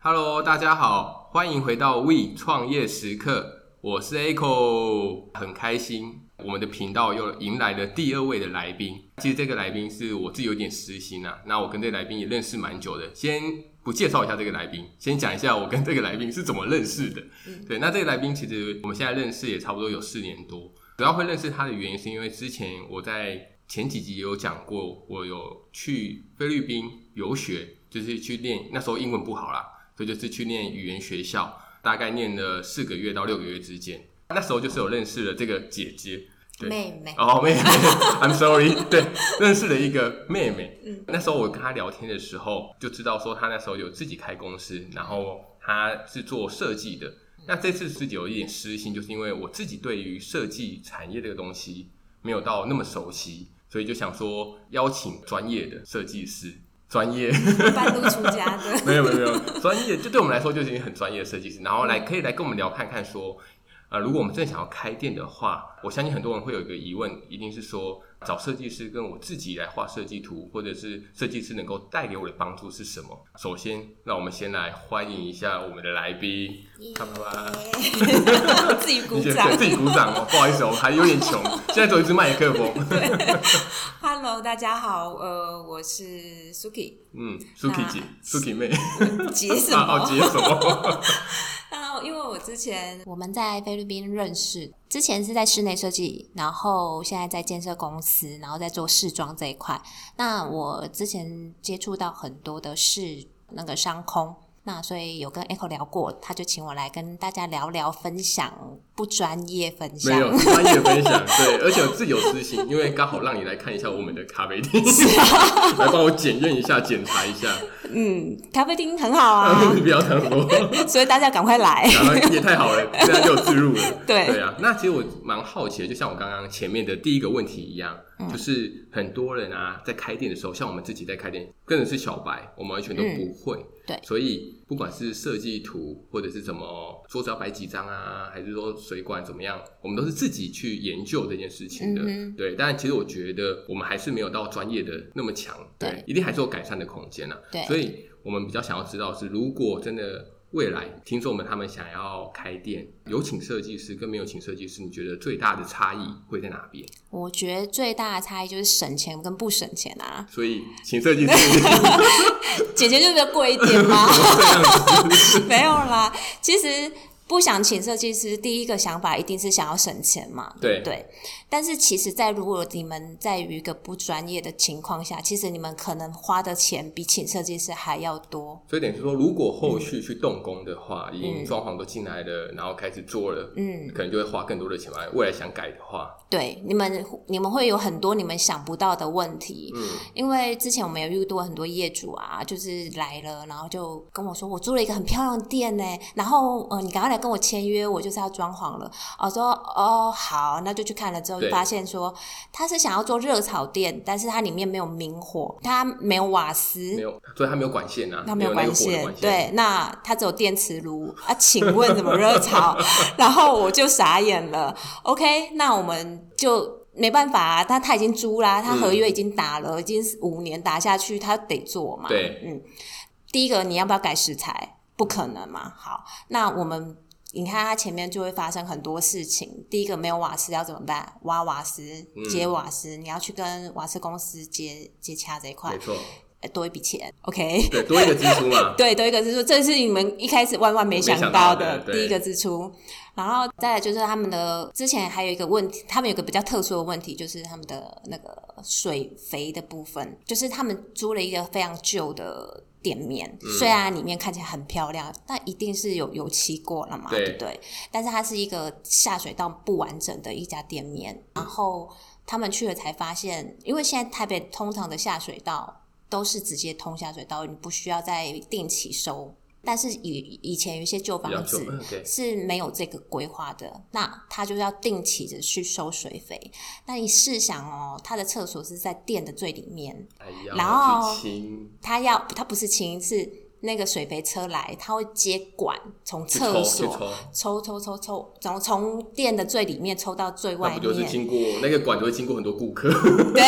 Hello，大家好，欢迎回到 We 创业时刻，我是 Echo，很开心，我们的频道又迎来了第二位的来宾。其实这个来宾是我自己有点私心啊，那我跟这个来宾也认识蛮久的。先不介绍一下这个来宾，先讲一下我跟这个来宾是怎么认识的。嗯、对，那这个来宾其实我们现在认识也差不多有四年多。主要会认识他的原因是因为之前我在前几集有讲过，我有去菲律宾游学，就是去练，那时候英文不好啦。所以就是去念语言学校，大概念了四个月到六个月之间。那时候就是有认识了这个姐姐，对妹妹哦，妹妹，I'm sorry，对，认识了一个妹妹。嗯，那时候我跟她聊天的时候，就知道说她那时候有自己开公司，然后她是做设计的。那这次自己有一点私心，就是因为我自己对于设计产业这个东西没有到那么熟悉，所以就想说邀请专业的设计师。专业，半路出家 的，没有没有没有，专业就对我们来说就是一个很专业的设计师，然后来可以来跟我们聊看看说，呃，如果我们真的想要开店的话，我相信很多人会有一个疑问，一定是说。找设计师跟我自己来画设计图，或者是设计师能够带给我的帮助是什么？首先，让我们先来欢迎一下我们的来宾，看吧，自己鼓掌，自己鼓掌哦。不好意思，我还有点穷，现在走一支麦克风。Hello，大家好，呃，我是 Suki，嗯，Suki 姐，Suki 妹，姐什么？哦，姐什么？因为我之前我们在菲律宾认识，之前是在室内设计，然后现在在建设公司，然后在做试装这一块。那我之前接触到很多的是那个商空。那所以有跟 Echo 聊过，他就请我来跟大家聊聊分享，不专业分享，没有专业分享，对，而且自有私心，因为刚好让你来看一下我们的咖啡厅，啊、来帮我检验一下、检查一下。嗯，咖啡厅很好啊，你不要这样说，所以大家赶快来，也太好了，现在就有自入了。对对啊，那其实我蛮好奇的，就像我刚刚前面的第一个问题一样。就是很多人啊，在开店的时候，像我们自己在开店，跟的是小白，我们完全都不会。嗯、对，所以不管是设计图，或者是怎么桌子要摆几张啊，还是说水管怎么样，我们都是自己去研究这件事情的。嗯、对，但其实我觉得我们还是没有到专业的那么强，对，对，一定还是有改善的空间啊。对，所以我们比较想要知道是，如果真的。未来听众们他们想要开店，有请设计师跟没有请设计师，你觉得最大的差异会在哪边？我觉得最大的差异就是省钱跟不省钱啊。所以请设计师，姐姐就比较贵一点吗？没有啦，其实。不想请设计师，第一个想法一定是想要省钱嘛，对，对。但是其实，在如果你们在于一个不专业的情况下，其实你们可能花的钱比请设计师还要多。所以等于是说，如果后续去动工的话，嗯、已经装潢都进来了，然后开始做了，嗯，可能就会花更多的钱嘛。未来想改的话，对，你们你们会有很多你们想不到的问题，嗯，因为之前我们有遇到很多业主啊，就是来了，然后就跟我说，我租了一个很漂亮的店呢，然后呃，你赶快来。跟我签约，我就是要装潢了。我说哦，好，那就去看了之后，就发现说他是想要做热炒店，但是它里面没有明火，它没有瓦斯，没有，所以它没有管线啊，它没有管线。管线对，那它只有电磁炉啊，请问怎么热炒？然后我就傻眼了。OK，那我们就没办法啊，他他已经租啦，他合约已经打了，嗯、已经五年打下去，他得做嘛。对，嗯，第一个你要不要改食材？不可能嘛。好，那我们。你看，它前面就会发生很多事情。第一个，没有瓦斯要怎么办？挖瓦斯、接瓦斯，嗯、你要去跟瓦斯公司接接洽这一块，没错，多一笔钱。OK，对，多一个支出嘛。对，多一个支出，这是你们一开始万万没想到的第一个支出。然后再来就是他们的之前还有一个问题，他们有个比较特殊的问题，就是他们的那个水肥的部分，就是他们租了一个非常旧的。店面虽然里面看起来很漂亮，嗯、但一定是有油漆过了嘛，对，对不对？但是它是一个下水道不完整的一家店面。然后他们去了才发现，因为现在台北通常的下水道都是直接通下水道，你不需要再定期收。但是以以前有一些旧房子是没有这个规划的，那他就要定期的去收水费。那你试想哦，他的厕所是在店的最里面，然后他要他不是清，是那个水肥车来，他会接管从厕所抽抽抽抽，然后从店的最里面抽到最外面。那不就是经过那个管，就会经过很多顾客。对，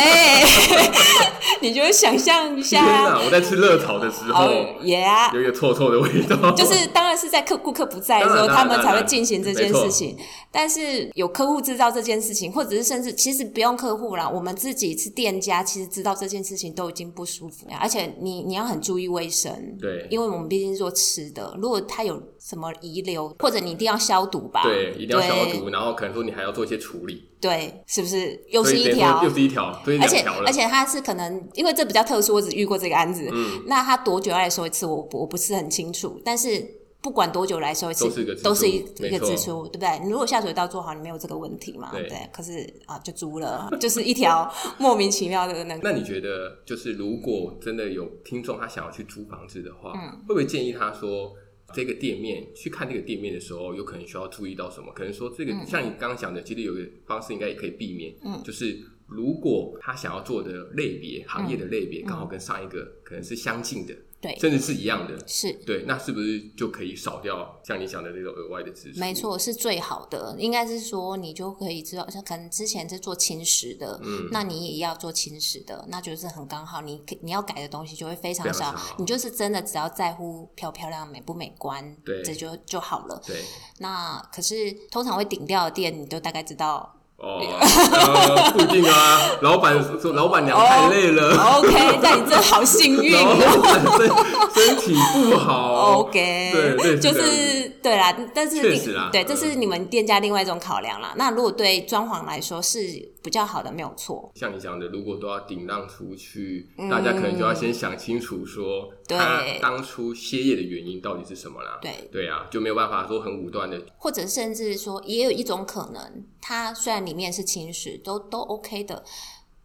你就会想象一下。天哪！我在吃热炒的时候，也啊，有一个臭臭的味道。就是当然是在客顾客不在的时候，他们才会进行这件事情。但是有客户知道这件事情，或者是甚至其实不用客户啦，我们自己是店家，其实知道这件事情都已经不舒服了。而且你你要很注意卫生，对，因为我们毕竟是做吃的，如果它有什么遗留，或者你一定要消毒吧，对，一定要消毒，然后可能说你还要做一些处理，对，是不是？又是一条，又是一条，而且而且它是可能因为这比较特殊，我只遇过这个案子，嗯，那它多久要来收一次？我我不是很清楚，但是。不管多久来收一次，都是一一个支出，对不对？你如果下水道做好，你没有这个问题嘛？对。可是啊，就租了，就是一条莫名其妙的那个。那你觉得，就是如果真的有听众他想要去租房子的话，嗯，会不会建议他说，这个店面去看这个店面的时候，有可能需要注意到什么？可能说这个像你刚刚讲的，其实有个方式应该也可以避免，嗯，就是如果他想要做的类别行业的类别刚好跟上一个可能是相近的。对，甚至是一样的，是对，那是不是就可以少掉像你讲的这种额外的支出？没错，是最好的。应该是说，你就可以知道，像可能之前是做轻食的，嗯，那你也要做轻食的，那就是很刚好。你你要改的东西就会非常少，你就是真的只要在乎漂漂亮、美不美观，对，这就就好了。对，那可是通常会顶掉的店，你都大概知道。哦，呃，附近啊，老板说老板娘太累了。Oh, OK，那你真的好幸运哦。老板身身体不好。OK，对对，就是对啦，但是确实啦，对，这是你们店家另外一种考量啦。那如果对装潢来说是。比较好的没有错，像你讲的，如果都要顶让出去，嗯，大家可能就要先想清楚说，他当初歇业的原因到底是什么啦？对对啊，就没有办法说很武断的，或者甚至说也有一种可能，它虽然里面是侵蚀，都都 OK 的，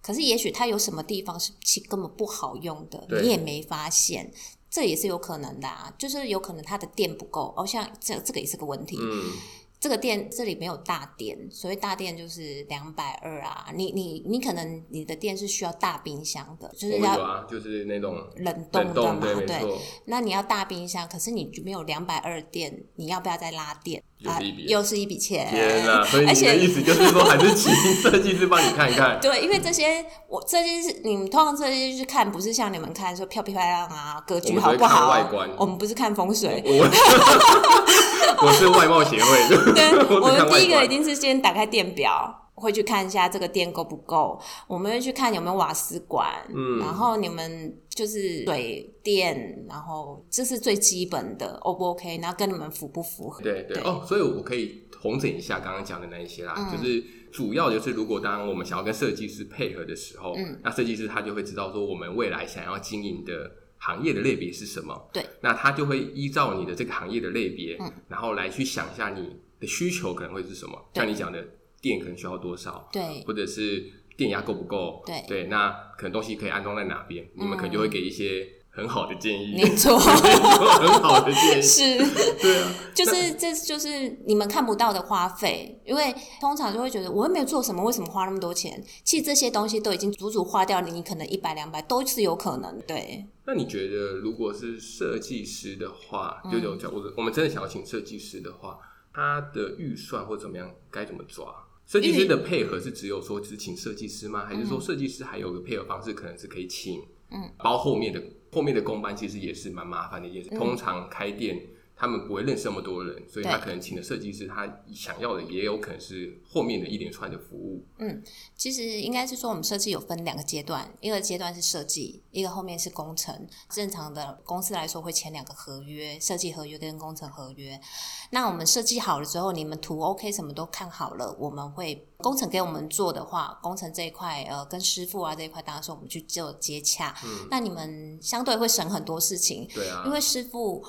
可是也许它有什么地方是其根本不好用的，你也没发现，这也是有可能的啊，就是有可能它的电不够，哦，像这这个也是个问题，嗯。这个店这里没有大店，所谓大店就是两百二啊。你你你可能你的店是需要大冰箱的，就是要、啊、就是那种冷冻的嘛，对，对。那你要大冰箱，可是你就没有两百二电，你要不要再拉电？啊，又是一笔钱。天哪！所以你的意思就是说，还是请 设计师帮你看一看。对，因为这些我这些是你们通常设计师去看，不是像你们看说漂不漂亮啊，格局好不好？外观，我们不是看风水。我是外貌协会的。对，我们第一个一定是先打开电表，会去看一下这个电够不够。我们会去看有没有瓦斯管，嗯，然后你们就是水电，然后这是最基本的，O 不 OK？然后跟你们符不符合？对对，对哦，所以我可以统整一下刚刚讲的那一些啦，嗯，就是主要就是如果当我们想要跟设计师配合的时候，嗯，那设计师他就会知道说我们未来想要经营的。行业的类别是什么？对，那他就会依照你的这个行业的类别，嗯，然后来去想一下你的需求可能会是什么。像你讲的电可能需要多少？对，或者是电压够不够？对，对，那可能东西可以安装在哪边？嗯，你们可能就会给一些很好的建议。没错，很好的建议是，对啊，就是这就是你们看不到的花费，因为通常就会觉得我又没有做什么，为什么花那么多钱？其实这些东西都已经足足花掉了，你可能一百两百都是有可能，对。那你觉得，如果是设计师的话，就有讲，我我们真的想要请设计师的话，他的预算或怎么样，该怎么抓？设计师的配合是只有说只请设计师吗？还是说设计师还有个配合方式，可能是可以请，嗯，包后面的后面的工班，其实也是蛮麻烦的一件事。通常开店。他们不会认识那么多人，所以他可能请的设计师，他想要的也有可能是后面的一连串的服务。嗯，其实应该是说，我们设计有分两个阶段，一个阶段是设计，一个后面是工程。正常的公司来说会签两个合约，设计合约跟工程合约。那我们设计好了之后，你们图 OK 什么都看好了，我们会工程给我们做的话，工程这一块呃跟师傅啊这一块，当然是我们去做接洽。嗯，那你们相对会省很多事情。对啊，因为师傅。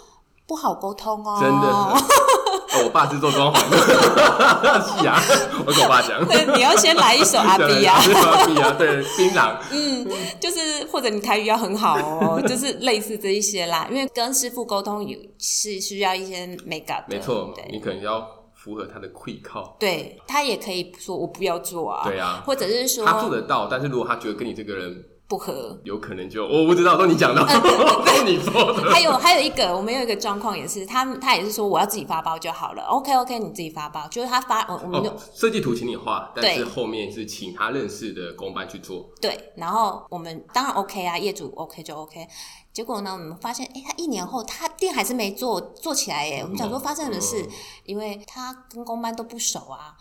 不好沟通哦，真的。哦，我爸是做装潢的，是啊，我跟我爸讲。对，你要先来一首阿比啊，阿比啊，对，槟榔。嗯，就是或者你台语要很好哦，就是类似这一些啦。因为跟师傅沟通有是需要一些美感的，没错，你可能要符合他的气口。对，他也可以说我不要做啊，对啊，或者是说他做得到，但是如果他觉得跟你这个人。不合，有可能就我不知道，都你讲的，都你说的。还有还有一个，我们有一个状况也是，他他也是说我要自己发包就好了。OK OK，你自己发包，就是他发，我们就设计图请你画，但是后面是请他认识的工班去做。对，然后我们当然 OK 啊，业主 OK 就 OK。结果呢，我们发现，哎，他一年后他店还是没做做起来耶。我们想说发生的事，因为他跟工班都不熟啊，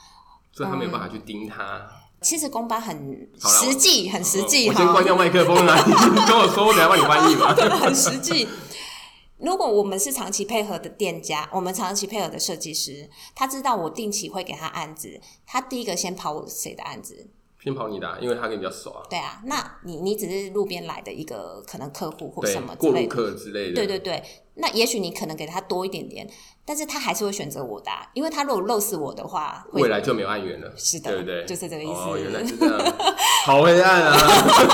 所以他没有办法去盯他。其实工班很实际，很实际。我先关掉麦克风了，你跟我说，我等下帮你翻译嘛。对，很实际。如果我们是长期配合的店家，我们长期配合的设计师，他知道我定期会给他案子，他第一个先跑我谁的案子？先跑你的，因为他跟你比较熟啊。对啊，那你你只是路边来的一个可能客户或什么过路客之类的。对对对，那也许你可能给他多一点点。但是他还是会选择我的，因为他如果漏死我的话，未来就没有案源了。是的，对不对？就是这个意思。哦，原来是这样，好黑暗啊！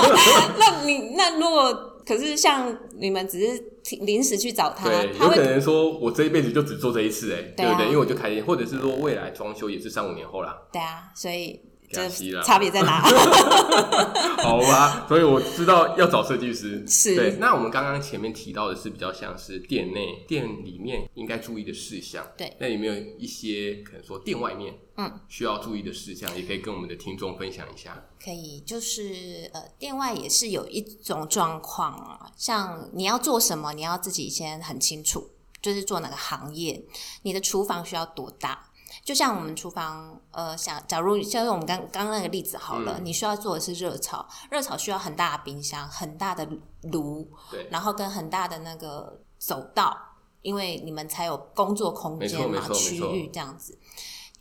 那你那如果可是像你们只是临时去找他，对，有可能说我这一辈子就只做这一次，哎，对不对？因为我就开心，或者是说未来装修也是三五年后啦。对啊，所以。这差别在哪？好吧，所以我知道要找设计师。是，对。那我们刚刚前面提到的是比较像是店内、店里面应该注意的事项。对。那有没有一些可能说店外面，嗯，需要注意的事项，也可以跟我们的听众分享一下？可以，就是呃，店外也是有一种状况啊，像你要做什么，你要自己先很清楚，就是做哪个行业，你的厨房需要多大。就像我们厨房，呃，想假如像用我们刚刚那个例子好了，嗯、你需要做的是热炒，热炒需要很大的冰箱、很大的炉，对，然后跟很大的那个走道，因为你们才有工作空间嘛，区域这样子。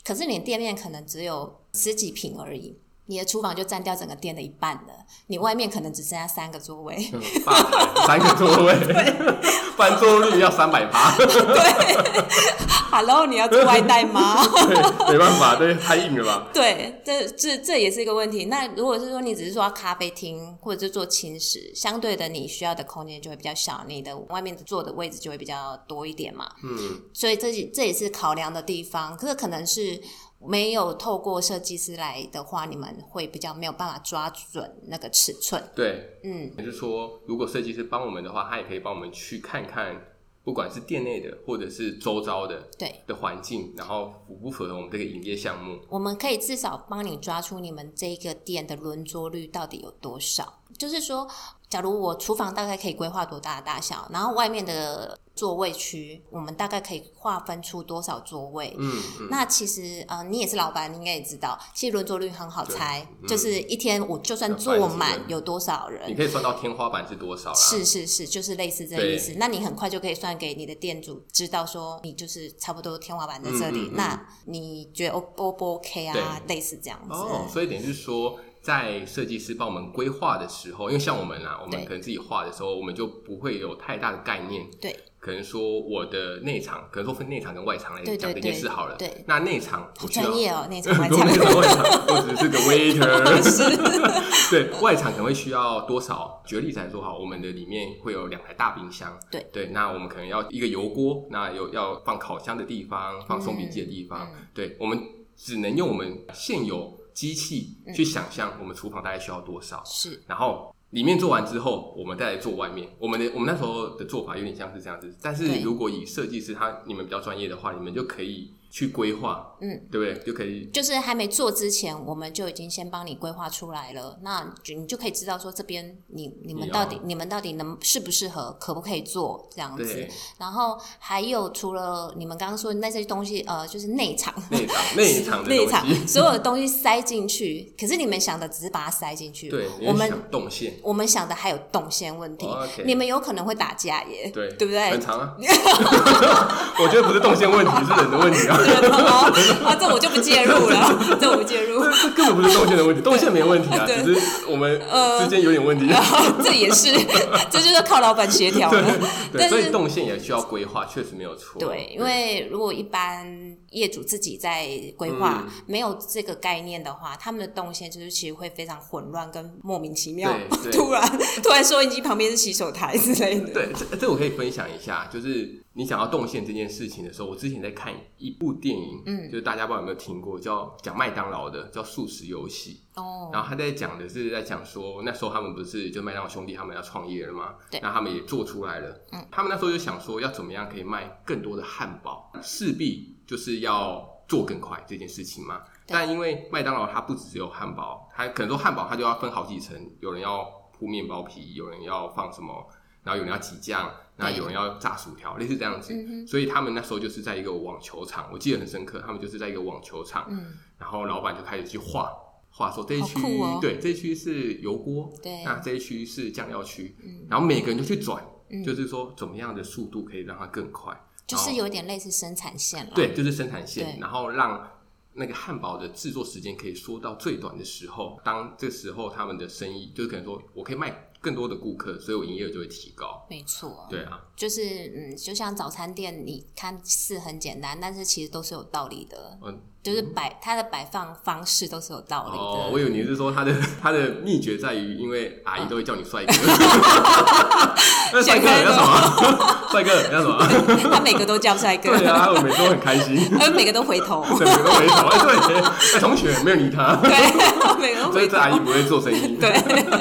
可是你的店面可能只有十几平而已。你的厨房就占掉整个店的一半了，你外面可能只剩下三个座位，嗯、三个座位，翻桌率要三百八。对，Hello，你要做外带吗？对，没办法，对，太硬了吧？对，这这这也是一个问题。那如果是说你只是说咖啡厅或者是做轻食，相对的你需要的空间就会比较小，你的外面坐的位置就会比较多一点嘛。嗯，所以这这也是考量的地方，可是可能是。没有透过设计师来的话，你们会比较没有办法抓准那个尺寸。对，嗯，也就是说，如果设计师帮我们的话，他也可以帮我们去看看，不管是店内的或者是周遭的对的环境，然后符不符合我们这个营业项目。我们可以至少帮你抓出你们这个店的轮桌率到底有多少。就是说，假如我厨房大概可以规划多大的大小，然后外面的。座位区，我们大概可以划分出多少座位？嗯，嗯，那其实呃，你也是老板，你应该也知道，其实轮座率很好猜，嗯、就是一天我就算坐满有多少人，你可以算到天花板是多少。是是是，就是类似这个意思。那你很快就可以算给你的店主知道，说你就是差不多天花板在这里。那你觉得 O 不 OK 啊？类似这样子。哦，所以等于是说。在设计师帮我们规划的时候，因为像我们啊，我们可能自己画的时候，我们就不会有太大的概念。对，可能说我的内场，可能说分内场跟外场来讲这件事好了。对，那内场好专业哦，内 场外场，外场 我只是个 waiter。对，外场可能会需要多少？举个例子来说，好，我们的里面会有两台大冰箱。对对，那我们可能要一个油锅，那有要放烤箱的地方，放松饼机的地方。对，我们只能用我们现有。机器去想象我们厨房大概需要多少，是，然后里面做完之后，我们再来做外面。我们的我们那时候的做法有点像是这样子，但是如果以设计师他你们比较专业的话，你们就可以。去规划，嗯，对不对？就可以，就是还没做之前，我们就已经先帮你规划出来了。那就你就可以知道说这边你你们到底你，你们到底能适不适合，可不可以做这样子。然后还有除了你们刚刚说的那些东西，呃，就是内场、内场、内场、内场所有的东西塞进去。可是你们想的只是把它塞进去，对，我们动线，我们想的还有动线问题。Oh, okay. 你们有可能会打架耶，对，对不对？很长啊，我觉得不是动线问题，是人的问题啊。啊，这我就不介入了，这我不介入。这根本不是动线的问题，动线没问题啊，只是我们之间有点问题。这也是，这就是靠老板协调了。对，所以动线也需要规划，确实没有错。对，因为如果一般业主自己在规划，没有这个概念的话，他们的动线就是其实会非常混乱跟莫名其妙。突然 突然收音机旁边是洗手台之类的。对，这这我可以分享一下，就是。你想要动线这件事情的时候，我之前在看一部电影，嗯，就是大家不知道有没有听过，叫讲麦当劳的，叫《素食游戏》哦。然后他在讲的是在讲说，那时候他们不是就麦当劳兄弟他们要创业了吗？对。然后他们也做出来了，嗯，他们那时候就想说要怎么样可以卖更多的汉堡，势必就是要做更快这件事情嘛。但因为麦当劳它不只有汉堡，它可能说汉堡它就要分好几层，有人要铺面包皮，有人要放什么。然后有人要挤酱，然后有人要炸薯条，类似这样子。嗯、所以他们那时候就是在一个网球场，我记得很深刻。他们就是在一个网球场，嗯、然后老板就开始去画画，说这一区、哦、对这一区是油锅，对，那这一区是酱料区。嗯、然后每个人就去转，嗯、就是说怎么样的速度可以让它更快，就是有点类似生产线了。对，就是生产线，然后让那个汉堡的制作时间可以缩到最短的时候。当这时候他们的生意就是可能说我可以卖。更多的顾客，所以我营业额就会提高。没错，对啊，就是嗯，就像早餐店，你看似很简单，但是其实都是有道理的。嗯。就是摆它的摆放方式都是有道理的。哦，我以为你是说它的 它的秘诀在于，因为阿姨都会叫你帅哥。那帅哥你要什么？帅哥你要什么？他每个都叫帅哥。对啊，我每个都很开心。他每个都回头。对，每个都回头。哎，对，哎，同学没有理他。对，所以这阿姨不会做生意。对。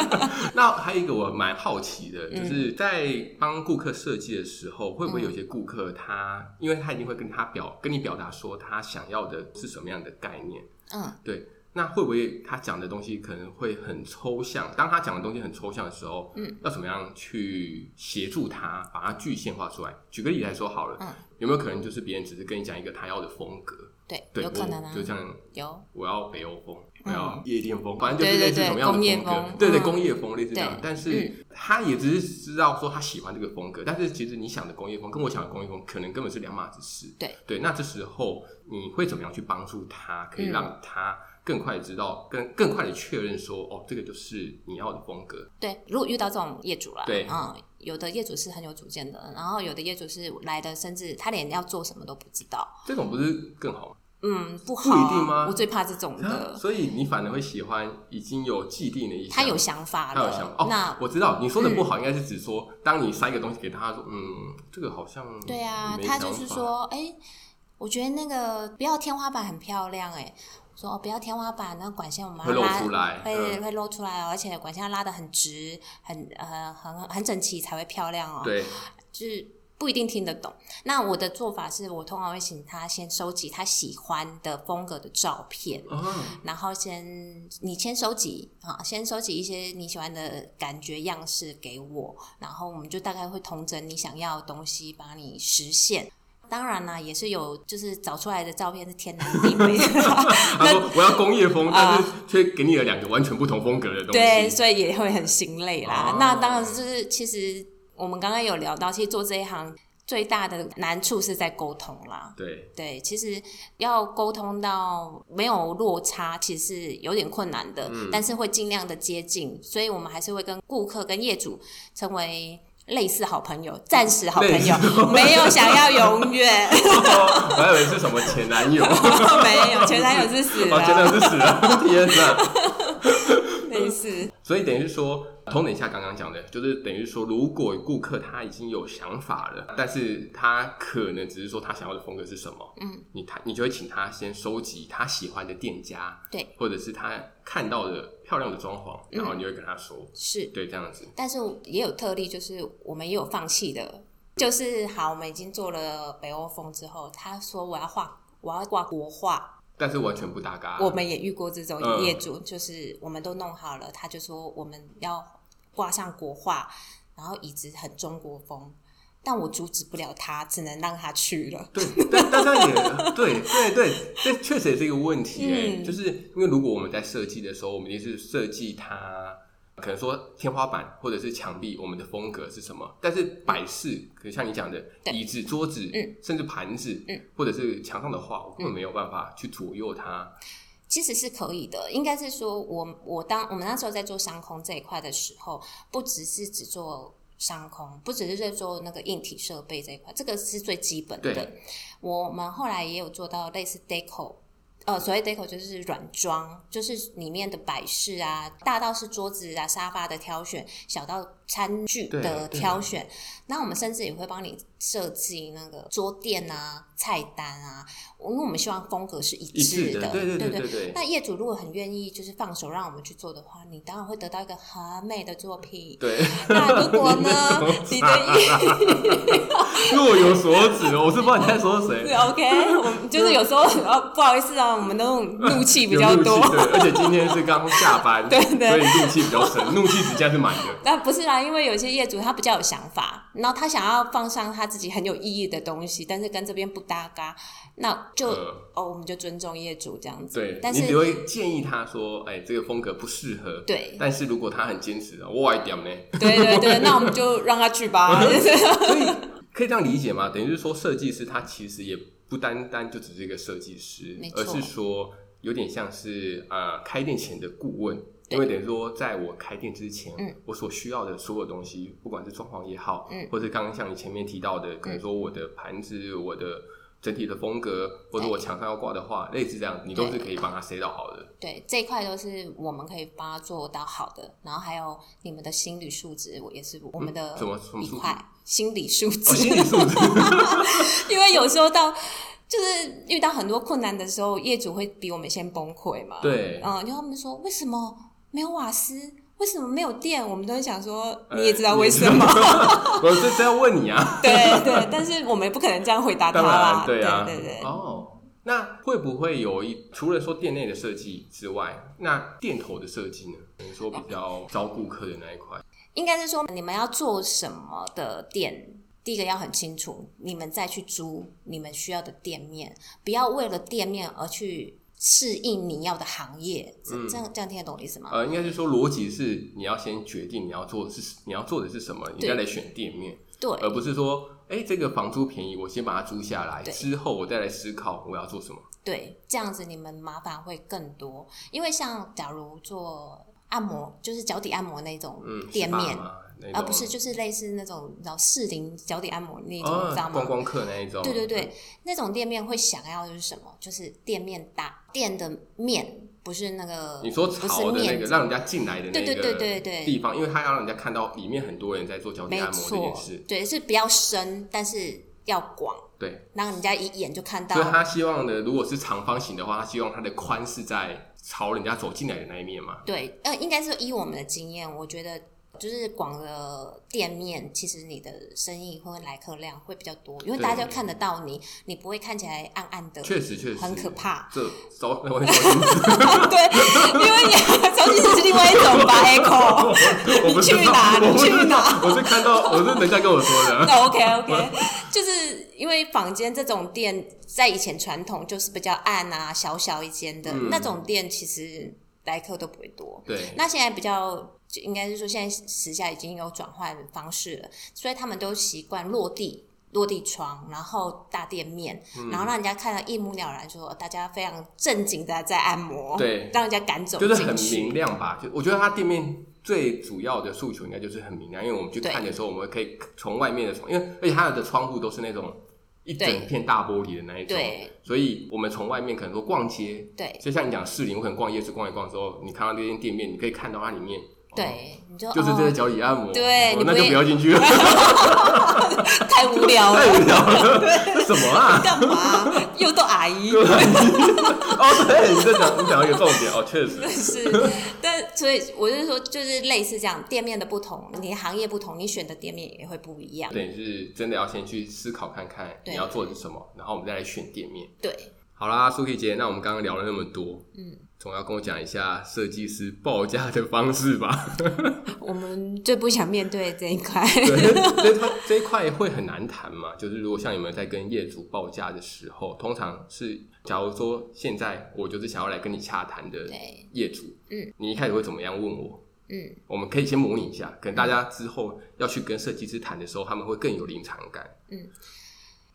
那还有一个我蛮好奇的，就是在帮顾客设计的时候，会不会有些顾客他，因为他一定会跟他表跟你表达说他想要的是。什么样的概念？嗯，对，那会不会他讲的东西可能会很抽象？当他讲的东西很抽象的时候，嗯，要怎么样去协助他把它具现化出来？举个例子来说好了，嗯，有没有可能就是别人只是跟你讲一个他要的风格？对，对，有可能啊，就这样，有，我要北欧风，我要夜店风，反正就是类似什么样的风格？对对，工业风类似这样。但是他也只是知道说他喜欢这个风格，但是其实你想的工业风跟我想的工业风可能根本是两码子事。对对，那这时候你会怎么样去帮助他，可以让他更快的知道，更更快的确认说，哦，这个就是你要的风格。对，如果遇到这种业主了，对，嗯，有的业主是很有主见的，然后有的业主是来的，甚至他连要做什么都不知道。这种不是更好吗？嗯，不好，不一定吗？我最怕这种的。所以你反而会喜欢已经有既定的意思。他有想法，他有想法。哦，那我知道你说的不好，应该是指说，当你塞一个东西给他，说，嗯，这个好像对啊，他就是说，哎，我觉得那个不要天花板很漂亮，哎，说不要天花板，那管线我们会露出来，会会露出来哦，而且管线要拉的很直，很呃很很整齐才会漂亮哦。对，就是。不一定听得懂。那我的做法是我通常会请他先收集他喜欢的风格的照片，哦、然后先你先收集啊，先收集一些你喜欢的感觉样式给我，然后我们就大概会同整你想要的东西，把你实现。当然啦，也是有就是找出来的照片是天南地北的。他说 我要工业风，但是却给你了两个完全不同风格的东西，对，所以也会很心累啦。哦、那当然就是其实。我们刚刚有聊到，其实做这一行最大的难处是在沟通啦。对对，其实要沟通到没有落差，其实是有点困难的。嗯，但是会尽量的接近，所以我们还是会跟顾客、跟业主成为类似好朋友，暂时好朋友，没有想要永远。我还以为是什么前男友，没有前男友是死了，前男友是死了，天哪！类似，所以等于是说，同等一下刚刚讲的，就是等于说，如果顾客他已经有想法了，但是他可能只是说他想要的风格是什么，嗯，你他你就会请他先收集他喜欢的店家，对，或者是他看到的漂亮的装潢，然后你就会跟他说，是对这样子。但是也有特例，就是我们也有放弃的，就是好，我们已经做了北欧风之后，他说我要画，我要挂国画。但是完全不搭嘎。我们也遇过这种业主，嗯、就是我们都弄好了，他就说我们要挂上国画，然后椅子很中国风，但我阻止不了他，只能让他去了。对，但但他也 对对对，这确实也是一个问题哎，嗯、就是因为如果我们在设计的时候，我们一定是设计它。可能说天花板或者是墙壁，我们的风格是什么？但是摆饰，可能像你讲的椅子、桌子，嗯，甚至盘子，嗯，或者是墙上的画，我根本没有办法去左右它。其实是可以的，应该是说我我当我们那时候在做商空这一块的时候，不只是只做商空，不只是在做那个硬体设备这一块，这个是最基本的。我们后来也有做到类似 deco。呃，所谓 deco 就是软装，就是里面的摆饰啊，大到是桌子啊、沙发的挑选，小到餐具的挑选。那我们甚至也会帮你设计那个桌垫啊、菜单啊，因为我们希望风格是一致的。对对对对对。那业主如果很愿意，就是放手让我们去做的话，你当然会得到一个很美的作品。对。那如果呢？你的意 若有所指，我是不知道你在说谁。是 OK，我们就是有时候哦，不好意思啊。我们那种怒气比较多，对，而且今天是刚下班，对对，所以怒气比较深，怒气值加是满的。那不是啦，因为有些业主他比较有想法，然后他想要放上他自己很有意义的东西，但是跟这边不搭嘎，那就、呃、哦，我们就尊重业主这样子。对，但是你只会建议他说，哎，这个风格不适合。对，但是如果他很坚持，我一点呢？对对对，那我们就让他去吧。所以可以这样理解吗？等于是说，设计师他其实也不单单就只是一个设计师，而是说。有点像是呃开店前的顾问，因为等于说在我开店之前，嗯，我所需要的所有东西，不管是装潢也好，嗯，或者刚刚像你前面提到的，可能说我的盘子、我的整体的风格，或者我墙上要挂的画，类似这样，你都是可以帮他塞到好的。对，这一块都是我们可以帮他做到好的。然后还有你们的心理素质，我也是我们的一块心理素质，心理素质，因为有时候到。就是遇到很多困难的时候，业主会比我们先崩溃嘛。对，嗯，就他们说，为什么没有瓦斯？为什么没有电？我们都会想说，你也知道为什么？我这这要问你啊。对对，但是我们也不可能这样回答他啦。对啊，对对对。哦，那会不会有一除了说店内的设计之外，那店头的设计呢？等于说比较招顾客的那一块，应该是说你们要做什么的店？第一个要很清楚，你们再去租你们需要的店面，不要为了店面而去适应你要的行业。嗯、这样这样听得懂我意思吗？呃，应该是说逻辑是你要先决定你要做的是你要做的是什么，你再来选店面。对，而不是说，哎、欸，这个房租便宜，我先把它租下来，之后我再来思考我要做什么。对，这样子你们麻烦会更多，因为像假如做按摩，就是脚底按摩那种店面。嗯啊，不是，就是类似那种，你知道士林脚底按摩那种，你知道吗？观光客那一种。对对对，那种店面会想要的是什么？就是店面大，店的面不是那个，你说朝的那个，让人家进来的那个，对对对对对地方，因为他要让人家看到里面很多人在做脚底按摩这件事。对，是比较深，但是要广，对，让人家一眼就看到。所以他希望的，如果是长方形的话，他希望它的宽是在朝人家走进来的那一面嘛？对，呃，应该是依我们的经验，我觉得。就是广的店面，其实你的生意或者来客量会比较多，因为大家就看得到你，你不会看起来暗暗的，确实确实很可怕。这招，对，因为你招金子是另外一种吧，Echo。你去哪？你去哪？我是看到，我是人家跟我说的。那 OK OK，就是因为坊间这种店，在以前传统就是比较暗啊，小小一间的、嗯、那种店，其实来客都不会多。对，那现在比较。就应该是说，现在时下已经有转换方式了，所以他们都习惯落地、落地窗，然后大店面，嗯、然后让人家看到一目了然说，说大家非常正经的在按摩，对，让人家赶走，就是很明亮吧？就我觉得他店面最主要的诉求应该就是很明亮，因为我们去看的时候，我们可以从外面的窗，因为而且它的窗户都是那种一整片大玻璃的那一种，对，所以我们从外面可能说逛街，对，就像你讲士林，我可能逛夜市逛一逛之后，你看到那间店面，你可以看到它里面。对，你就就是这个脚底按摩，对，那就不要进去了，太无聊了，太无聊了，这什么啊？干嘛？又到阿姨？哦，对，你在讲，你讲到一个重点哦，确实是。但所以我就是说，就是类似这样，店面的不同，你行业不同，你选的店面也会不一样。对，是真的要先去思考看看你要做的是什么，然后我们再来选店面。对，好啦，Suki 姐，那我们刚刚聊了那么多，嗯。总要跟我讲一下设计师报价的方式吧。我们最不想面对这一块。对，这这一块会很难谈嘛。就是如果像你们在跟业主报价的时候，通常是假如说现在我就是想要来跟你洽谈的业主，嗯，你一开始会怎么样问我？嗯，我们可以先模拟一下，可能大家之后要去跟设计师谈的时候，他们会更有临场感。嗯，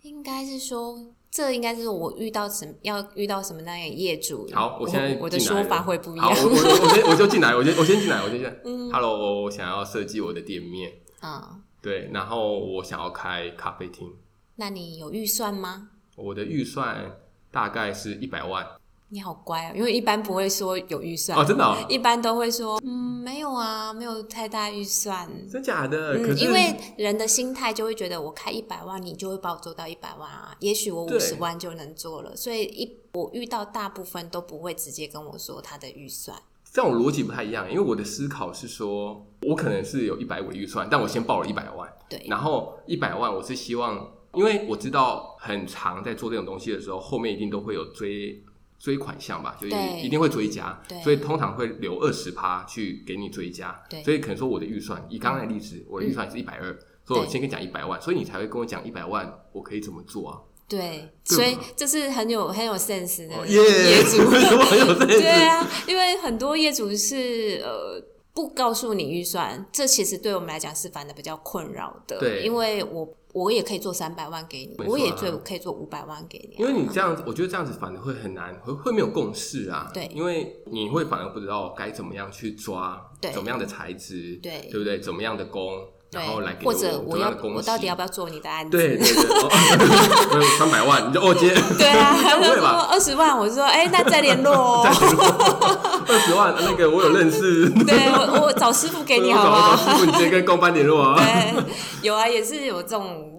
应该是说。这应该是我遇到什么要遇到什么那样的业主。好，我现在我，我的说法会不一样。好，我我，我先我就进来，我先我先进来，我先进来。嗯，Hello，我想要设计我的店面。嗯，对，然后我想要开咖啡厅。那你有预算吗？我的预算大概是一百万。你好乖哦，因为一般不会说有预算哦，真的哦，一般都会说嗯，没有啊，没有太大预算，真假的？嗯，因为人的心态就会觉得我开一百万，你就会帮我做到一百万啊，也许我五十万就能做了，所以一我遇到大部分都不会直接跟我说他的预算。这种逻辑不太一样，因为我的思考是说，我可能是有一百五的预算，但我先报了一百万，对，然后一百万我是希望，因为我知道很长在做这种东西的时候，后面一定都会有追。追款项吧，就是一定会追加，所以通常会留二十趴去给你追加。对，所以可能说我的预算，以刚才的例子，嗯、我的预算是一百二，所以我先跟你讲一百万，所以你才会跟我讲一百万，我可以怎么做啊？对，所以这是很有很有 sense 的业主，对啊，因为很多业主是呃不告诉你预算，这其实对我们来讲是反的比较困扰的，对，因为我。我也可以做三百万给你，啊、我也最可以做五百万给你、啊。因为你这样子，我觉得这样子反而会很难，会会没有共识啊。对，因为你会反而不知道该怎么样去抓，对，怎么样的材质，对，对不对？怎么样的工。然后来给我，或者我要我到底要不要做你的案子？对对对，三百万你就哦接。对啊，他说二十万，我就说哎，那再联络哦。二十万那个我有认识，对我我找师傅给你好不好？师傅你直接跟公班联络啊。对，有啊，也是有这种。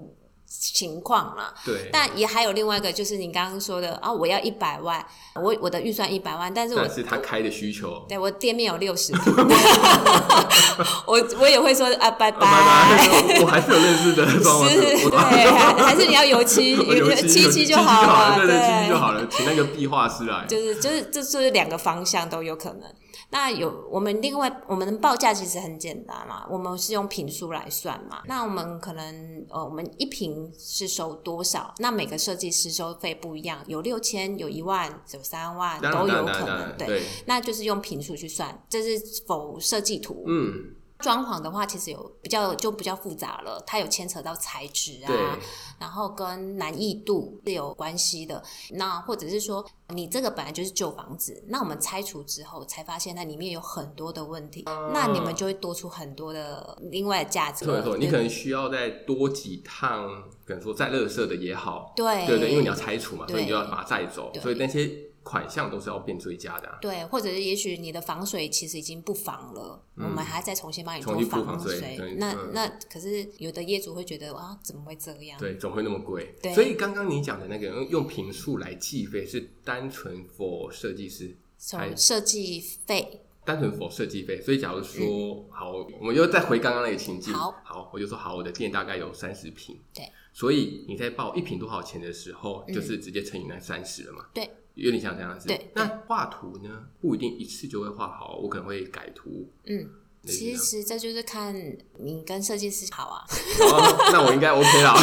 情况了，对，但也还有另外一个，就是你刚刚说的啊，我要一百万，我我的预算一百万，但是我但是他开的需求，对我店面有六十，我我也会说啊，拜拜，我还是有认识的，是，对，还是你要油漆，漆漆就好了，对对，漆漆就好了，请那个壁画师来，就是就是这是两个方向都有可能。那有我们另外我们的报价其实很简单嘛，我们是用平数来算嘛。那我们可能呃，我们一瓶是收多少？那每个设计师收费不一样，有六千，有一万，有三万都有可能。对，那就是用平数去算，这是否设计图？嗯。装潢的话，其实有比较就比较复杂了，它有牵扯到材质啊，然后跟难易度是有关系的。那或者是说，你这个本来就是旧房子，那我们拆除之后才发现它里面有很多的问题，嗯、那你们就会多出很多的另外的价值。对对，你可能需要再多几趟，可能说再垃圾的也好，对对对，因为你要拆除嘛，所以你就要把它载走，所以那些。款项都是要变追加的，啊，对，或者是也许你的防水其实已经不防了，嗯、我们还要再重新帮你做防水。防水那、嗯、那可是有的业主会觉得啊，怎么会这样？对，怎么会那么贵？对，所以刚刚你讲的那个用平数来计费是单纯 for 设计师，设计费，单纯 for 设计费。所以假如说、嗯、好，我们又再回刚刚那个情境，好，好，我就说好，我的店大概有三十平，对，所以你在报一平多少钱的时候，嗯、就是直接乘以那三十了嘛，对。有点像这样子，对。那画图呢，不一定一次就会画好，我可能会改图。嗯，其实这就是看你跟设计师好啊。哦，那我应该 OK 啦。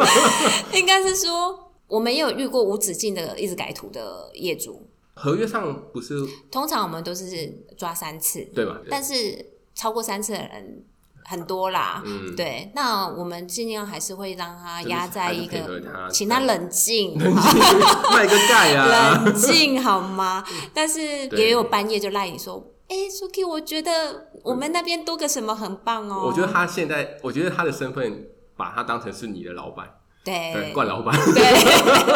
应该是说，我们也有遇过无止境的一直改图的业主。合约上不是？通常我们都是抓三次，对吧？但是超过三次的人。很多啦，嗯，对，那我们尽量还是会让他压在一个，他请他冷静，冷静卖个盖啊，冷静好吗？但是也有半夜就赖你说，哎，Suki，我觉得我们那边多个什么很棒哦。我觉得他现在，我觉得他的身份把他当成是你的老板，对，冠老板，对。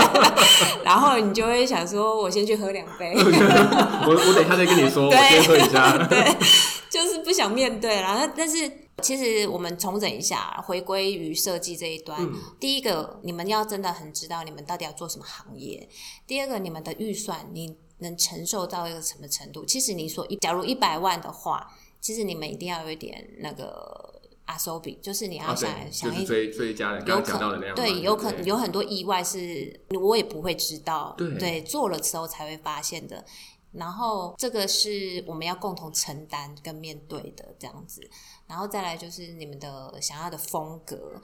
然后你就会想说，我先去喝两杯，我我等一下再跟你说，我先喝一下，对，就是不想面对啦，但是。其实我们重整一下，回归于设计这一端。嗯、第一个，你们要真的很知道你们到底要做什么行业。第二个，你们的预算你能承受到一个什么程度？其实你说一，假如一百万的话，其实你们一定要有一点那个阿收比，就是你要想、啊、想一追追加的，刚刚讲到的那样，对，有可能有很多意外是我也不会知道，对，对，做了之后才会发现的。然后这个是我们要共同承担跟面对的这样子，然后再来就是你们的想要的风格，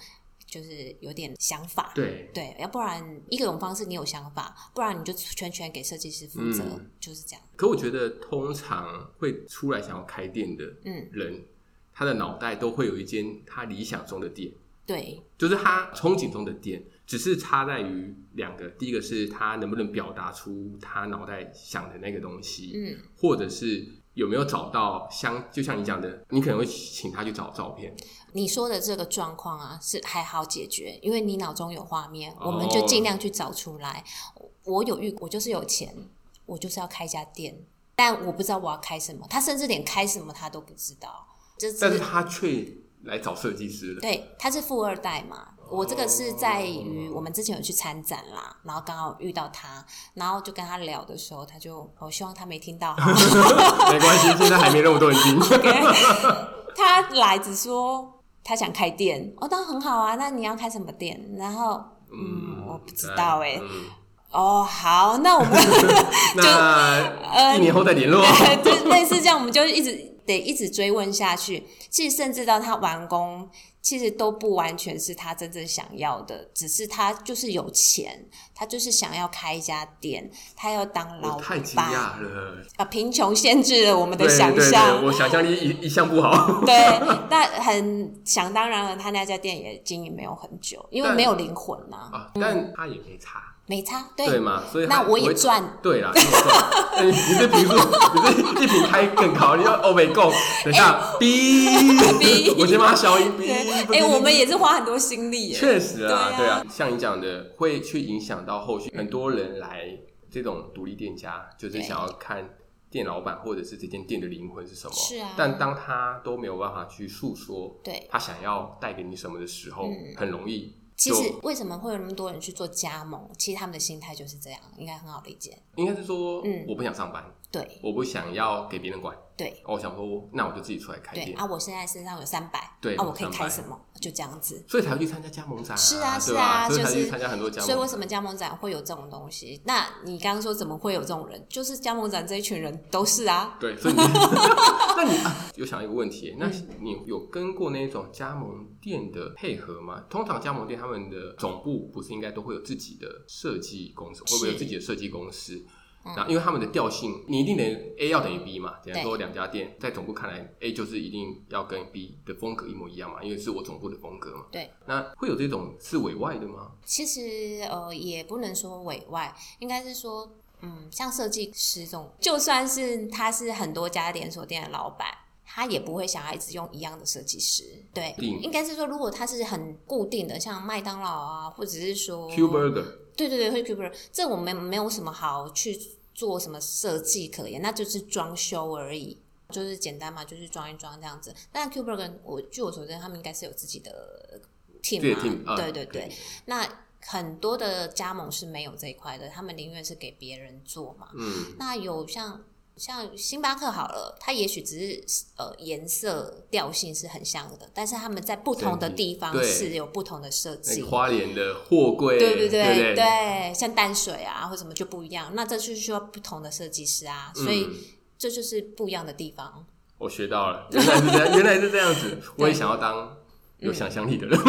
就是有点想法，对对，要不然一个种方式你有想法，不然你就全权给设计师负责，嗯、就是这样。可我觉得通常会出来想要开店的人，嗯、他的脑袋都会有一间他理想中的店，对，就是他憧憬中的店。只是差在于两个，第一个是他能不能表达出他脑袋想的那个东西，嗯，或者是有没有找到相，就像你讲的，你可能会请他去找照片。你说的这个状况啊，是还好解决，因为你脑中有画面，我们就尽量去找出来。哦、我有遇，我就是有钱，我就是要开一家店，但我不知道我要开什么。他甚至连开什么他都不知道，就是、但是他却来找设计师了。对，他是富二代嘛。我这个是在于我们之前有去参展啦，然后刚好遇到他，然后就跟他聊的时候，他就我希望他没听到，没关系，现在还没那么多人听。Okay. 他来只说他想开店，哦，当然很好啊，那你要开什么店？然后嗯，嗯，我不知道哎、欸嗯，哦，好，那我们 就呃一年后再联络，呃、就类似这样，我们就一直得一直追问下去，其实甚至到他完工。其实都不完全是他真正想要的，只是他就是有钱，他就是想要开一家店，他要当老板。太惊讶了！啊，贫穷限制了我们的想象。我想象力一一向不好。对，那很想当然了，他那家店也经营没有很久，因为没有灵魂呐、啊。啊，但他也没差。没差，对，对嘛？所以那我也赚。对啦，你这评数，你这一评开更高，你要欧美共。等一下，哔，我先把它消音。哎、欸，我们也是花很多心力。确实啊，对啊，像你讲的，会去影响到后续很多人来这种独立店家，就是想要看店老板或者是这间店的灵魂是什么。是啊。但当他都没有办法去诉说，对，他想要带给你什么的时候，很容易。其实为什么会有那么多人去做加盟？其实他们的心态就是这样，应该很好理解。应该是说，嗯，我不想上班，对，我不想要给别人管。对，我想说，那我就自己出来开店。对啊，我现在身上有三百，对，啊，我可以开什么？就这样子，所以才会去参加加盟展。是啊，是啊，就是参加很多加盟。所以为什么加盟展会有这种东西？那你刚刚说怎么会有这种人？就是加盟展这一群人都是啊。对，所以你，那你啊，有想一个问题，那你有跟过那种加盟店的配合吗？通常加盟店他们的总部不是应该都会有自己的设计公司，会不会有自己的设计公司？然后，因为他们的调性，你一定等于 A 要等于 B 嘛。假如说两家店在总部看来，A 就是一定要跟 B 的风格一模一样嘛，因为是我总部的风格嘛。对。那会有这种是委外的吗？其实呃，也不能说委外，应该是说，嗯，像设计师这种，就算是他是很多家连锁店的老板，他也不会想要一直用一样的设计师。对。应该是说，如果他是很固定的，像麦当劳啊，或者是说 Q Burger。对对对，会 Q Burger，这我们没有什么好去。做什么设计可言？那就是装修而已，就是简单嘛，就是装一装这样子。但 Q Burger，我据我所知，他们应该是有自己的 team 嘛，team, 对对对。那很多的加盟是没有这一块的，他们宁愿是给别人做嘛。嗯。那有像像星巴克好了，它也许只是呃颜色调性是很像的，但是他们在不同的地方是有不同的设计。花莲的货柜，对对对对，像淡水啊或什么就不一样，那这就是需要不同的设计师啊，所以这就是不一样的地方。我学到了，原来是这样，原来是这样子。我也想要当有想象力的人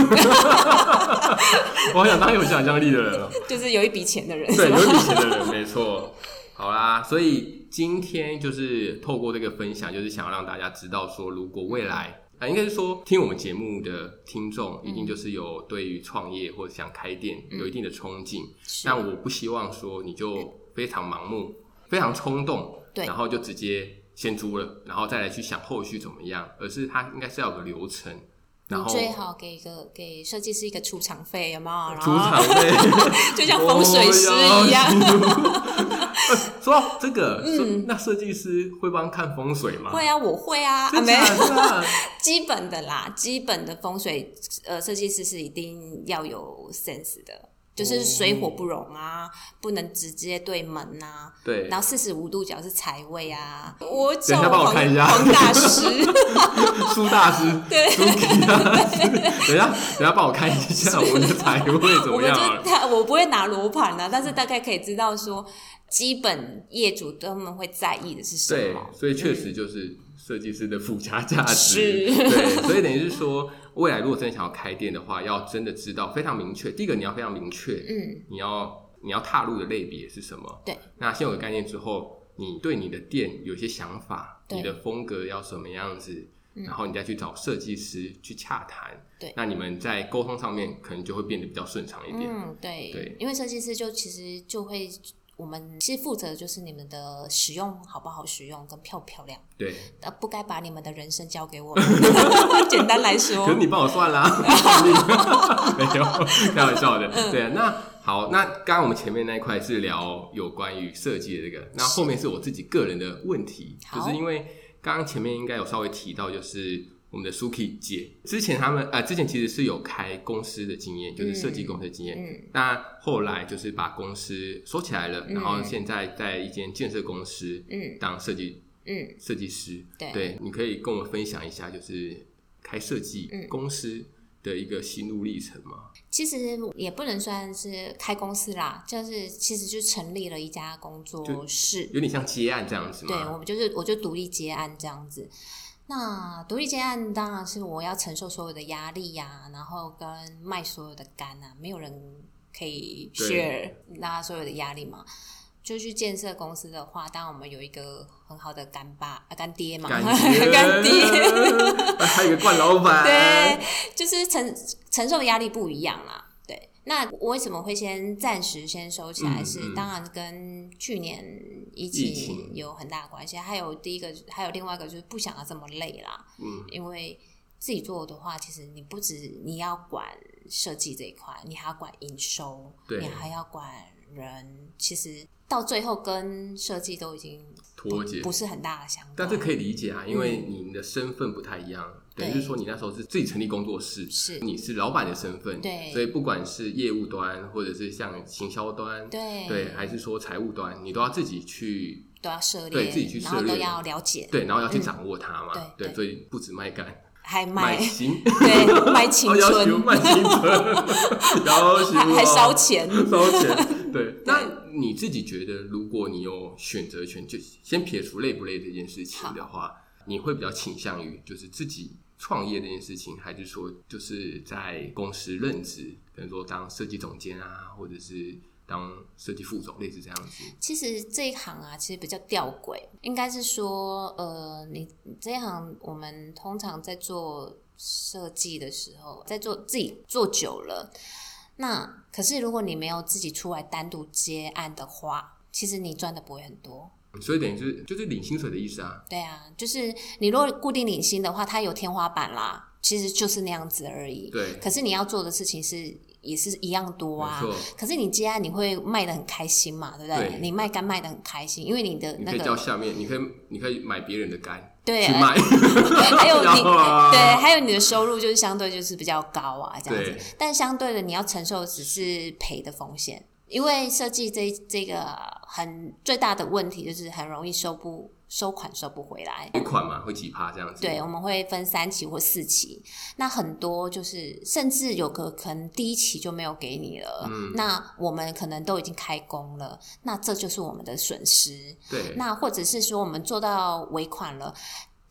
我好想当有想象力的人哦，就是有一笔钱的人，对，有一笔钱的人，没错。好啦，所以今天就是透过这个分享，就是想要让大家知道说，如果未来啊，应该是说听我们节目的听众，一定就是有对于创业或者想开店有一定的冲劲。嗯，但我不希望说你就非常盲目、非常冲动，对，然后就直接先租了，然后再来去想后续怎么样，而是它应该是要有个流程。然后你最好给一个给设计师一个出场费，有没有？出场费 就像风水师一样。说到这个，嗯，那设计师会帮看风水吗？会啊，我会啊，啊，没有，基本的啦，基本的风水，呃，设计师是一定要有 sense 的。就是水火不容啊，哦、不能直接对门啊。对，然后四十五度角是财位啊。我等一下帮我看一下，黄大师，苏大师，对，苏大师。等一下，等一下帮我看一下我的财位怎么样啊？我不会拿罗盘啊，但是大概可以知道说，基本业主他们会在意的是什么。对，所以确实就是设计师的附加价值。对，所以等于是说。未来如果真的想要开店的话，要真的知道非常明确。第一个你要非常明确，嗯，你要你要踏入的类别是什么？对。那先有个概念之后，你对你的店有些想法，你的风格要什么样子，然后你再去找设计师去洽谈。对。那你们在沟通上面可能就会变得比较顺畅一点。嗯，对。对，因为设计师就其实就会。我们是负责的就是你们的使用好不好使用跟漂不漂亮。对，呃，不该把你们的人生交给我们。简单来说，可是你帮我算啦，没有开玩笑的。对啊，那好，那刚刚我们前面那一块是聊有关于设计的这个，那后面是我自己个人的问题，就是因为刚刚前面应该有稍微提到，就是。我们的 Suki 姐之前他们呃之前其实是有开公司的经验，就是设计公司的经验。嗯，但后来就是把公司收起来了，嗯，然后现在在一间建设公司嗯当设计嗯设计师。对，对，你可以跟我们分享一下，就是开设计公司的一个心路历程吗？其实也不能算是开公司啦，就是其实就成立了一家工作室，有点像接案这样子吗？对，我们就是我就独立接案这样子。那独立接案当然是我要承受所有的压力呀、啊，然后跟卖所有的肝啊，没有人可以 share 那所有的压力嘛。就去建设公司的话，当然我们有一个很好的干爸啊干爹嘛，干爹，干爹还有一个惯老板，对，就是承承受的压力不一样啦。那我为什么会先暂时先收起来是？是、嗯嗯、当然跟去年疫情有很大的关系。还有第一个，还有另外一个就是不想要这么累啦。嗯，因为自己做的话，其实你不止你要管设计这一块，你还要管营收，你还要管人。其实到最后跟设计都已经脱节，不是很大的相关。但是可以理解啊，因为你的身份不太一样。嗯等于是说，你那时候是自己成立工作室，是你是老板的身份，对，所以不管是业务端，或者是像行销端，对，对，还是说财务端，你都要自己去都要涉猎，对自己去涉猎，都要了解，对，然后要去掌握它嘛，嗯、对，对，所以不止卖干，还卖，卖心，对，卖青 春，卖青春，要求还烧钱，烧钱，对。那你自己觉得，如果你有选择权，就先撇除累不累这件事情的话，你会比较倾向于就是自己。创业这件事情，还是说就是在公司任职，比如说当设计总监啊，或者是当设计副总，类似这样子。其实这一行啊，其实比较吊诡，应该是说，呃，你这一行，我们通常在做设计的时候，在做自己做久了，那可是如果你没有自己出来单独接案的话，其实你赚的不会很多。所以等于就是就是领薪水的意思啊。对啊，就是你如果固定领薪的话，它有天花板啦，其实就是那样子而已。对。可是你要做的事情是也是一样多啊。可是你接案你会卖的很开心嘛，对不对？对。你卖肝卖的很开心，因为你的那个。你可以叫下面，你可以你可以买别人的肝。对。去卖。还有你 对，还有你的收入就是相对就是比较高啊，这样子。但相对的，你要承受的只是赔的风险。因为设计这这个很最大的问题就是很容易收不收款收不回来，尾款嘛会几趴这样子。对，我们会分三期或四期，那很多就是甚至有个可能第一期就没有给你了，嗯，那我们可能都已经开工了，那这就是我们的损失。对，那或者是说我们做到尾款了。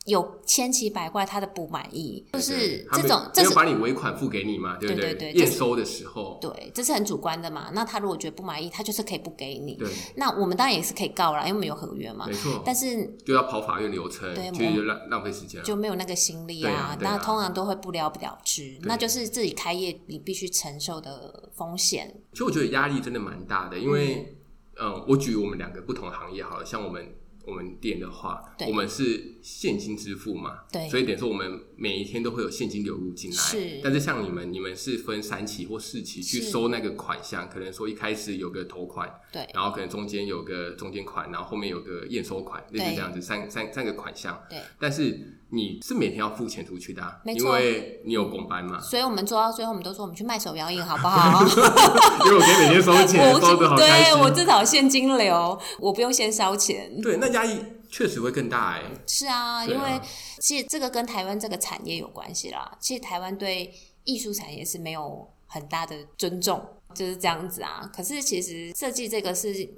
有千奇百怪，他的不满意，就是这种，这是把你尾款付给你嘛，对不对？对对对，验收的时候，对，这是很主观的嘛。那他如果觉得不满意，他就是可以不给你。对，那我们当然也是可以告啦，因为我们有合约嘛。没错。但是就要跑法院流程，对，就浪浪费时间，就没有那个心力啊。那通常都会不了了之，那就是自己开业你必须承受的风险。其实我觉得压力真的蛮大的，因为嗯，我举我们两个不同行业好了，像我们。我们店的话，我们是现金支付嘛，对，所以等于说我们每一天都会有现金流入进来。是，但是像你们，你们是分三期或四期去收那个款项，可能说一开始有个头款，对，然后可能中间有个中间款，然后后面有个验收款，类似这样子，三三三个款项。对，但是。你是每天要付钱出去的，啊，没错，因为你有工班嘛。所以我们做到最后，我们都说我们去卖手摇印好不好？因为我可以每天收钱，收的好。对，我至少现金流，我不用先烧钱。对，那压力确实会更大哎。是啊，因为其实这个跟台湾这个产业有关系啦。其实台湾对艺术产业是没有很大的尊重，就是这样子啊。可是其实设计这个是。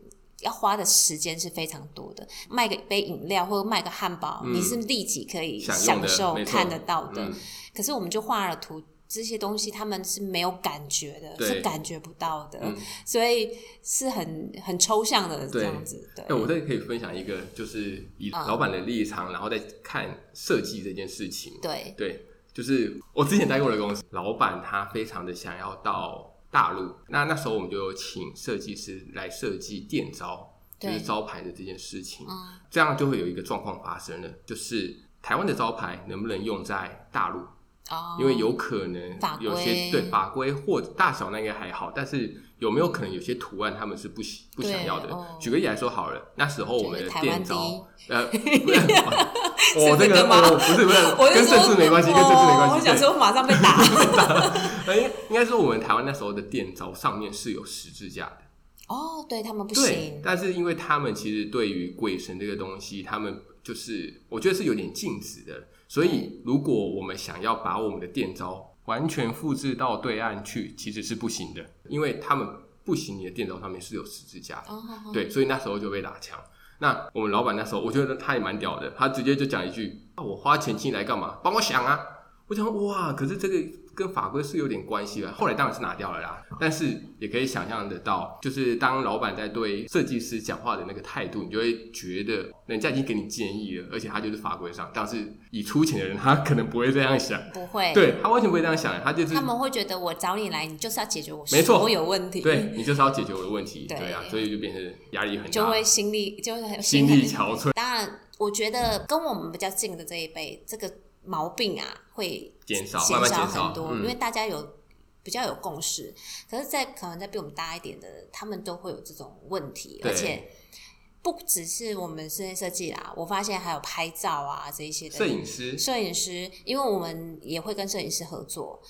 要花的时间是非常多的，卖个杯饮料或者卖个汉堡，嗯，你是立即可以享受看得到的。嗯、可是我们就画了图，这些东西他们是没有感觉的，是感觉不到的，嗯、所以是很很抽象的这样子。对，那我这里可以分享一个，就是以老板的立场，嗯，然后再看设计这件事情。对对，就是我之前待过的公司，老板他非常的想要到。大陆。那那时候我们就有请设计师来设计店招，就是招牌的这件事情。嗯，这样就会有一个状况发生了，就是台湾的招牌能不能用在大陆？哦，因为有可能有些对法规或大小那应该还好，但是。有没有可能有些图案他们是不喜不想要的？哦、举个例来说好了，那时候我们的店招，呃，我这个吗？不是不是，跟政治没关系，跟政治没关系。我想说马上被打。应，应该说我们台湾那时候的店招上面是有十字架的。哦，对他们不行。但是因为他们其实对于鬼神这个东西，他们就是我觉得是有点禁止的。所以如果我们想要把我们的店招完全复制到对岸去，其实是不行的，因为他们不行。你的电招上面是有十字架的，oh, oh, oh. 对，所以那时候就被打枪。那我们老板那时候，我觉得他也蛮屌的，他直接就讲一句：“啊，我花钱进来干嘛？帮我想啊！”我想，哇，可是这个。跟法规是有点关系的，后来当然是拿掉了啦。但是也可以想象得到，就是当老板在对设计师讲话的那个态度，你就会觉得人家已经给你建议了，而且他就是法规上。但是以出钱的人，他可能不会这样想，不会，对他完全不会这样想，他就是他们会觉得我找你来，你就是要解决我所有问题，对你就是要解决我的问题，对，对啊，所以就变成压力很大，就会心力就会很心力憔悴。当然，我觉得跟我们比较近的这一辈，这个。毛病啊，会减少减少很多，因为大家有比较有共识。可是，在可能在比我们大一点的，他们都会有这种问题，而且不只是我们室内设计啦，我发现还有拍照啊这一些的摄影师，摄影师，因为我们也会跟摄影师合作。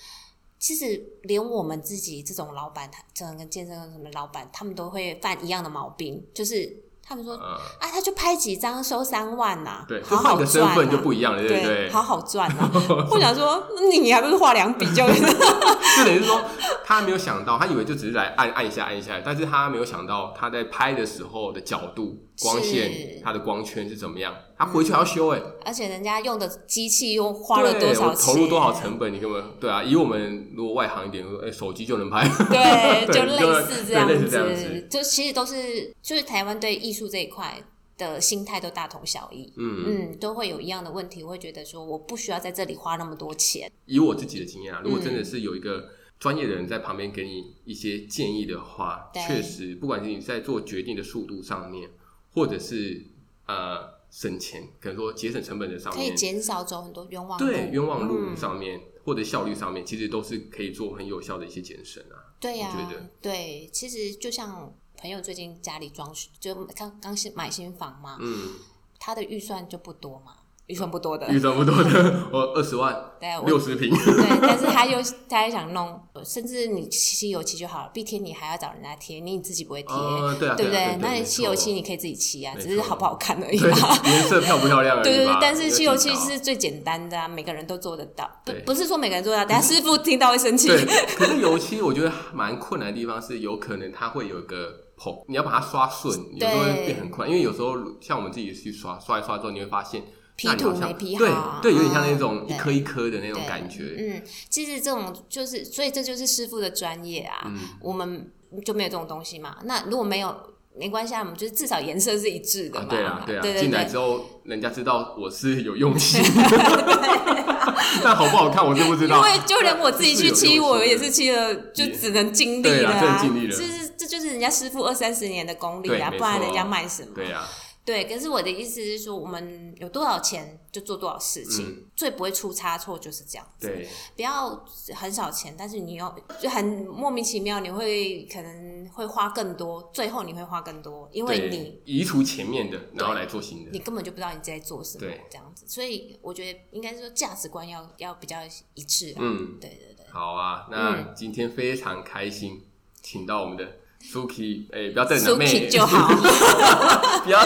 其实，连我们自己这种老板，他整个健身什么老板，他们都会犯一样的毛病，就是。他们说：“啊，他就拍几张收三万呐，对，好好赚，身份就不一样了，对不对？好好赚啊！我想说，你还不是画两笔就？就等于说，他没有想到，他以为就只是来按按一下按一下，但是他没有想到他在拍的时候的角度。”光线，它的光圈是怎么样？他回去还要修哎、欸，而且人家用的机器又花了多少钱？投入多少成本？你根本对啊，以我们如果外行一点，哎、欸，手机就能拍，对，就类似这样子，这样子就其实都是，就是台湾对艺术这一块的心态都大同小异，嗯嗯，都会有一样的问题，我会觉得说我不需要在这里花那么多钱。以我自己的经验啊，如果真的是有一个专业的人在旁边给你一些建议的话，确实，不管是你在做决定的速度上面。或者是呃省钱，可能说节省成本的上面，可以减少走很多冤枉路。对，冤枉路上面、嗯、或者效率上面，其实都是可以做很有效的一些节省啊。对呀、啊，对，其实就像朋友最近家里装修，就刚刚新买新房嘛，嗯，他的预算就不多嘛。预算不多的，预算不多的，我二十万，对，六十平，对，但是他又他还想弄，甚至你漆油漆就好了，壁贴你还要找人家贴，你自己不会贴，呃，对啊，对不对？那你漆油漆你可以自己漆啊，只是好不好看而已嘛，颜色漂不漂亮而已。对对对，但是漆油漆是最简单的啊，每个人都做得到，不不是说每个人做得到，等下师傅听到会生气。对，可是油漆我觉得蛮困难的地方是，有可能它会有一个棚，你要把它刷顺，有时候会变很快，因为有时候像我们自己去刷刷一刷之后，你会发现。P 图没 P 好，对，对，有点像那种一颗一颗的那种感觉。嗯，其实这种就是，所以这就是师傅的专业啊。嗯，我们就没有这种东西嘛。那如果没有，没关系啊，我们就是至少颜色是一致的嘛。对啊，对啊。进来之后，人家知道我是有用心。但好不好看，我就不知道。因为就连我自己去漆，我也是漆了，就只能尽力了啊。尽力了。这是这就是人家师傅二三十年的功力啊，不然人家卖什么？对呀。对，可是我的意思是说，我们有多少钱就做多少事情，嗯、最不会出差错就是这样子。对，不要很少钱，但是你要就很莫名其妙，你会可能会花更多，最后你会花更多，因为你移除前面的，然后来做新的，你根本就不知道你在做什么，对，这样子。所以我觉得应该是说价值观要要比较一致。嗯，对对对。好啊，那今天非常开心，嗯、请到我们的。Suki，哎、欸，不要再男妹就好，不要，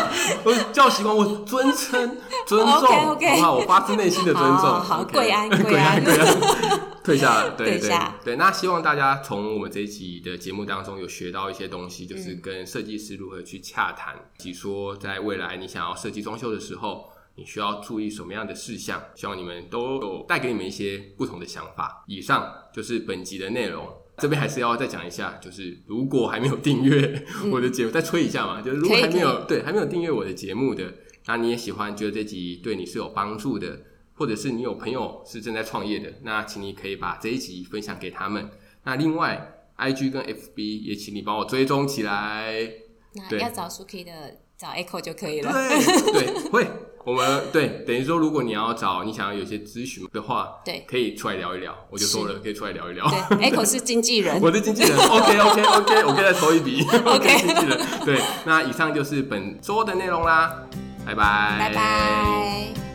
我叫习惯我尊称、尊重，okay, okay 好不好？我发自内心的尊重。好，好，贵 Okay 安，跪安，跪安，退下了，对对对。那希望大家从我们这一集的节目当中有学到一些东西，就是跟设计师如何去洽谈，以及说在未来你想要设计装修的时候，你需要注意什么样的事项。希望你们都有带给你们一些不同的想法。以上就是本集的内容。这边还是要再讲一下，就是如果还没有订阅我的节目，嗯、再催一下嘛。就是如果还没有对还没有订阅我的节目的，那你也喜欢，觉得这集对你是有帮助的，或者是你有朋友是正在创业的，那请你可以把这一集分享给他们。那另外 IG 跟 FB 也请你帮我追踪起来。那要找 Suki 的，找 Echo 就可以了。对对，会。我们对，等于说，如果你要找你想要有些咨询的话，对，可以出来聊一聊。我就说了，可以出来聊一聊。对，Echo 是经纪人，我是经纪人。OK OK OK，我可以再抽一笔。OK，经纪人。对，那以上就是本周的内容啦，拜拜，拜拜。